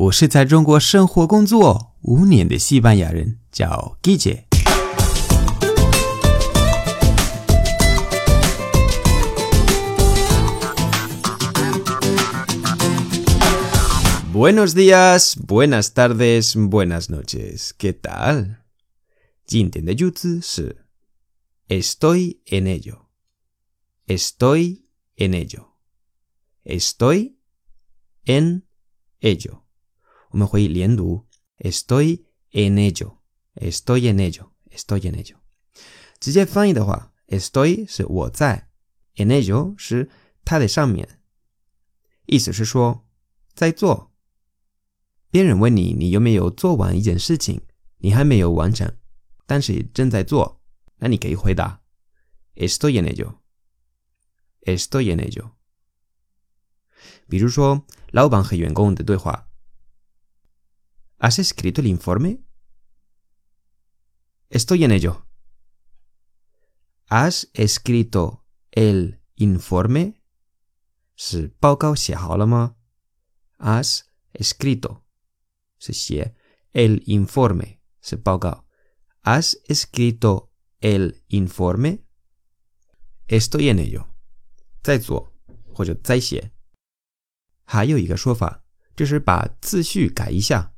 Buenos días, buenas tardes, buenas noches. ¿Qué tal? Estoy en ello. Estoy en ello. Estoy en ello. 我们会以连读，estoy en ello，estoy en ello，estoy en ello。直接翻译的话，estoy 是我在，en ello 是他在上面，意思是说在做。别人问你你有没有做完一件事情，你还没有完成，但是正在做，那你可以回答 estoy en ello，estoy en ello。比如说老板和员工的对话。¿Has escrito el informe? Estoy en ello. ¿Has escrito el informe? ¿Has escrito? el informe. ¿Has escrito el informe? Estoy en ello. 在做或者在写。还有一个说法，就是把次序改一下。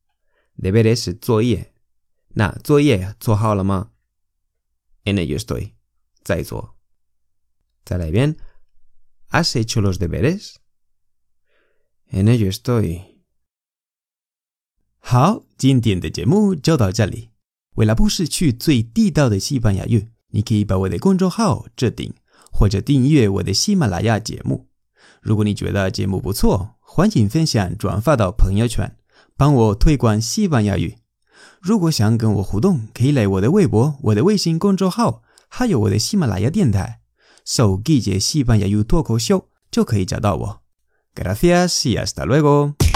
deberes 作业，那作业做好了吗？En ello estoy，在做，再来一 Has hecho los deberes？En ello estoy。好，今天的节目就到这里。为了不失去最地道的西班牙语，你可以把我的公众号置顶，或者订阅我的喜马拉雅节目。如果你觉得节目不错，欢迎分享转发到朋友圈。帮我推广西班牙语。如果想跟我互动，可以来我的微博、我的微信公众号，还有我的喜马拉雅电台，搜“季节西班牙语脱口秀就可以找到我。Gracias y hasta luego。